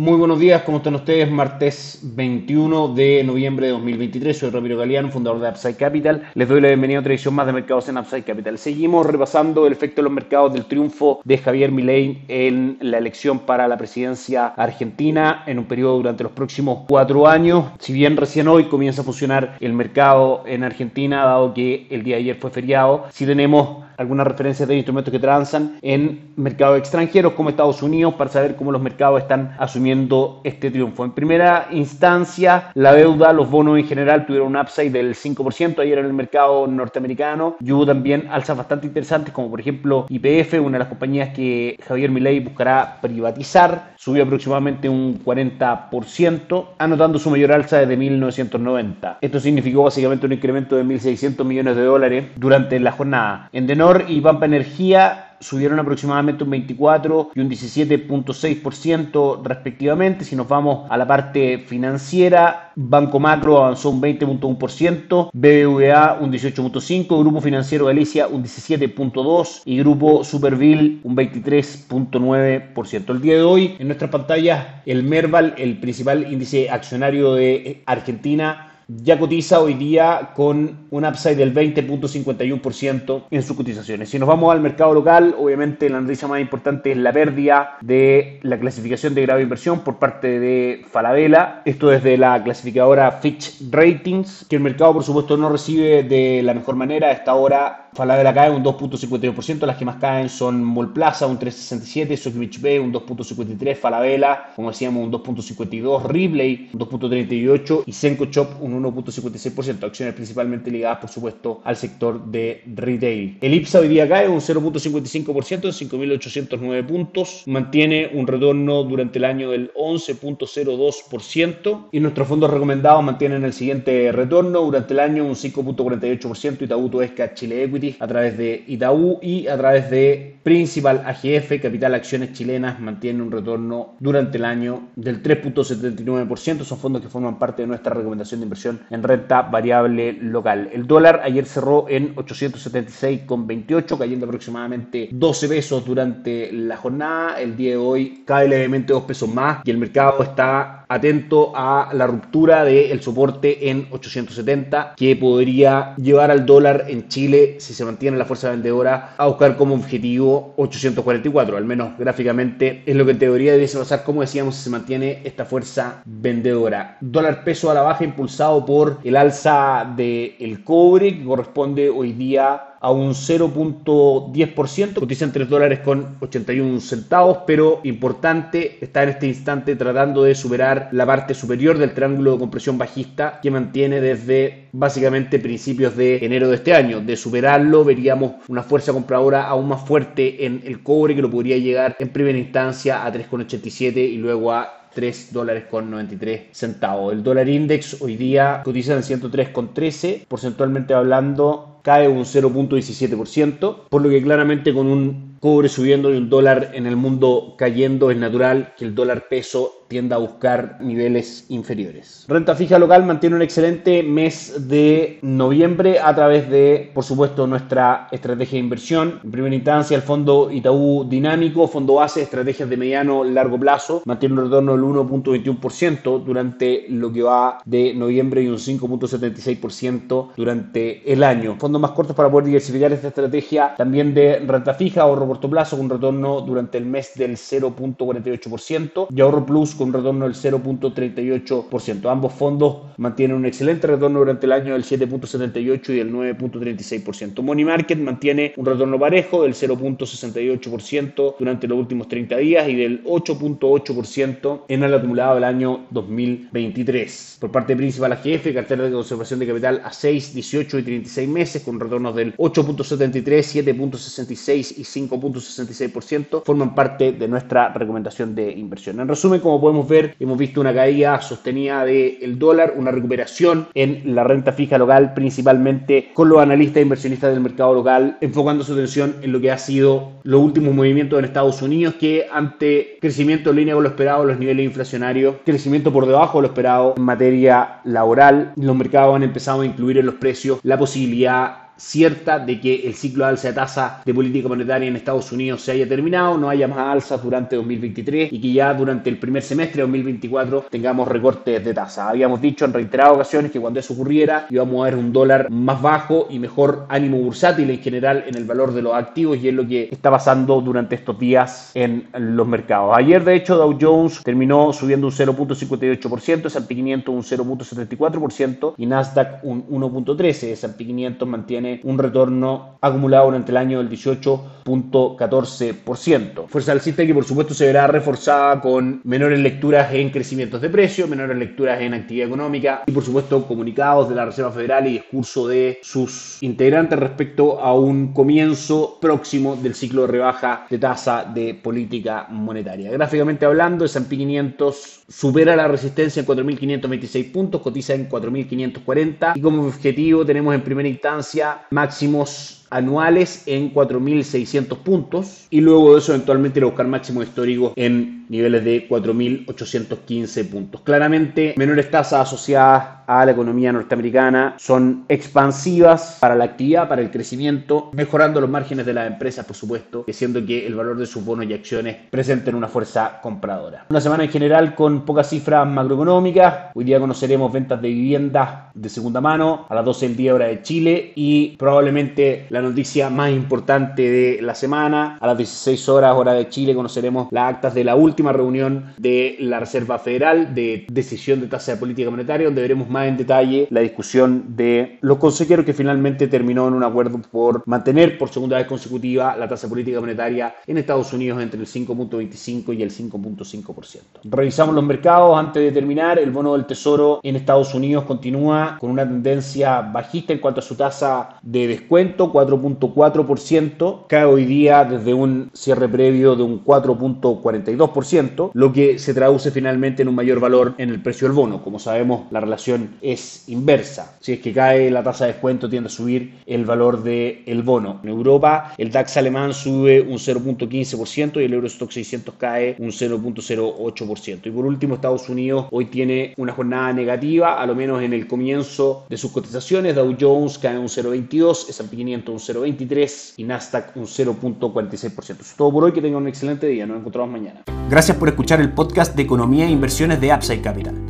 Muy buenos días, ¿cómo están ustedes? Martes 21 de noviembre de 2023. Soy Ramiro Galeano, fundador de Upside Capital. Les doy la bienvenida a otra edición más de Mercados en Upside Capital. Seguimos repasando el efecto de los mercados del triunfo de Javier Milei en la elección para la presidencia argentina en un periodo durante los próximos cuatro años. Si bien recién hoy comienza a funcionar el mercado en Argentina, dado que el día de ayer fue feriado, si tenemos algunas referencias de instrumentos que transan en mercados extranjeros como Estados Unidos para saber cómo los mercados están asumiendo este triunfo. En primera instancia, la deuda, los bonos en general tuvieron un upside del 5% ayer en el mercado norteamericano y hubo también alzas bastante interesantes como por ejemplo IPF, una de las compañías que Javier Milei buscará privatizar, subió aproximadamente un 40%, anotando su mayor alza desde 1990. Esto significó básicamente un incremento de 1.600 millones de dólares durante la jornada. En Y Pampa Energía subieron aproximadamente un 24 y un 17.6% respectivamente. Si nos vamos a la parte financiera, Banco Macro avanzó un 20.1%, BBVA un 18.5%, Grupo Financiero Galicia un 17.2% y Grupo Superville un 23.9%. El día de hoy en nuestra pantalla el Merval, el principal índice accionario de Argentina, ya cotiza hoy día con un upside del 20.51% en sus cotizaciones. Si nos vamos al mercado local, obviamente la noticia más importante es la pérdida de la clasificación de grado de inversión por parte de Falabella. Esto desde la clasificadora Fitch Ratings, que el mercado por supuesto no recibe de la mejor manera. A esta hora Falabella cae un 2.51%, las que más caen son Molplaza un 3.67, Sokimich B un 2.53, Falabella, como decíamos, un 2.52, Ripley un 2.38 y Senko Chop un 1.56%, acciones principalmente ligadas por supuesto al sector de retail. El IPSA hoy día cae un 0.55% en 5.809 puntos, mantiene un retorno durante el año del 11.02% y nuestros fondos recomendados mantienen el siguiente retorno durante el año un 5.48% Itaú Esca Chile Equity a través de Itaú y a través de Principal AGF, Capital Acciones Chilenas, mantiene un retorno durante el año del 3.79%. Son fondos que forman parte de nuestra recomendación de inversión en renta variable local. El dólar ayer cerró en 876,28, cayendo aproximadamente 12 pesos durante la jornada. El día de hoy cae levemente 2 pesos más y el mercado está atento a la ruptura del soporte en 870 que podría llevar al dólar en Chile si se mantiene la fuerza vendedora a buscar como objetivo 844 al menos gráficamente es lo que en teoría debiese pasar como decíamos si se mantiene esta fuerza vendedora. Dólar peso a la baja impulsado por el alza del cobre que corresponde hoy día a un 0.10%, cotiza en 3 dólares con 81 centavos, pero importante, está en este instante tratando de superar la parte superior del triángulo de compresión bajista que mantiene desde básicamente principios de enero de este año. De superarlo veríamos una fuerza compradora aún más fuerte en el cobre que lo podría llegar en primera instancia a 3,87 y luego a 3 dólares con 93 centavos. El dólar index hoy día cotiza en 103,13, porcentualmente hablando cae un 0.17%, por lo que claramente con un cobre subiendo y un dólar en el mundo cayendo es natural que el dólar peso tienda a buscar niveles inferiores. Renta fija local mantiene un excelente mes de noviembre a través de, por supuesto, nuestra estrategia de inversión. En primera instancia, el fondo Itaú Dinámico, fondo base, estrategias de mediano largo plazo, mantiene un retorno del 1.21% durante lo que va de noviembre y un 5.76% durante el año. Fondos más cortos para poder diversificar esta estrategia también de renta fija, ahorro corto plazo con retorno durante el mes del 0.48% y ahorro plus con un retorno del 0.38%. Ambos fondos mantienen un excelente retorno durante el año del 7.78% y el 9.36%. Money Market mantiene un retorno parejo del 0.68% durante los últimos 30 días y del 8.8% en el acumulado del año 2023. Por parte principal AGF, cartera de conservación de capital a 6, 18 y 36 meses con retornos del 8.73, 7.66 y 5.66% forman parte de nuestra recomendación de inversión. En resumen, como podemos ver, hemos visto una caída sostenida del dólar, una recuperación en la renta fija local, principalmente con los analistas e inversionistas del mercado local, enfocando su atención en lo que ha sido los últimos movimientos en Estados Unidos, que ante crecimiento en línea con lo esperado, los niveles inflacionarios, crecimiento por debajo de lo esperado en materia laboral, los mercados han empezado a incluir en los precios la posibilidad cierta de que el ciclo de alza de tasa de política monetaria en Estados Unidos se haya terminado, no haya más alzas durante 2023 y que ya durante el primer semestre de 2024 tengamos recortes de tasa. Habíamos dicho en reiteradas ocasiones que cuando eso ocurriera íbamos a ver un dólar más bajo y mejor ánimo bursátil en general en el valor de los activos y es lo que está pasando durante estos días en los mercados. Ayer de hecho Dow Jones terminó subiendo un 0.58%, S&P 500 un 0.74% y Nasdaq un 1.13%. S&P 500 mantiene un retorno acumulado durante el año del 18.14%. Fuerza alcista que por supuesto se verá reforzada con menores lecturas en crecimientos de precios, menores lecturas en actividad económica y por supuesto comunicados de la Reserva Federal y discurso de sus integrantes respecto a un comienzo próximo del ciclo de rebaja de tasa de política monetaria. Gráficamente hablando, el S&P 500 supera la resistencia en 4.526 puntos, cotiza en 4.540 y como objetivo tenemos en primera instancia máximos anuales en 4.600 puntos y luego de eso eventualmente ir a buscar máximos históricos en niveles de 4.815 puntos. Claramente menores tasas asociadas a la economía norteamericana son expansivas para la actividad, para el crecimiento, mejorando los márgenes de las empresas, por supuesto, siendo que el valor de sus bonos y acciones presenten una fuerza compradora. Una semana en general con pocas cifras macroeconómicas. Hoy día conoceremos ventas de viviendas de segunda mano a las 12 del día hora de Chile y probablemente la noticia más importante de la semana. A las 16 horas hora de Chile conoceremos las actas de la última reunión de la Reserva Federal de decisión de tasa de política monetaria, donde veremos más en detalle la discusión de los consejeros que finalmente terminó en un acuerdo por mantener por segunda vez consecutiva la tasa política monetaria en Estados Unidos entre el 5.25 y el 5.5%. Revisamos los mercados antes de terminar. El bono del Tesoro en Estados Unidos continúa con una tendencia bajista en cuanto a su tasa de descuento, 4.4%, cae hoy día desde un cierre previo de un 4.42%, lo que se traduce finalmente en un mayor valor en el precio del bono. Como sabemos, la relación es inversa. Si es que cae la tasa de descuento, tiende a subir el valor del bono. En Europa, el DAX alemán sube un 0.15% y el Eurostock 600 cae un 0.08%. Y por último, Estados Unidos hoy tiene una jornada negativa, a lo menos en el comienzo de sus cotizaciones. Dow Jones cae un 0.22, S&P 500 un 0.23 y Nasdaq un 0.46%. Eso es todo por hoy, que tengan un excelente día. Nos encontramos mañana. Gracias por escuchar el podcast de Economía e Inversiones de Upside Capital.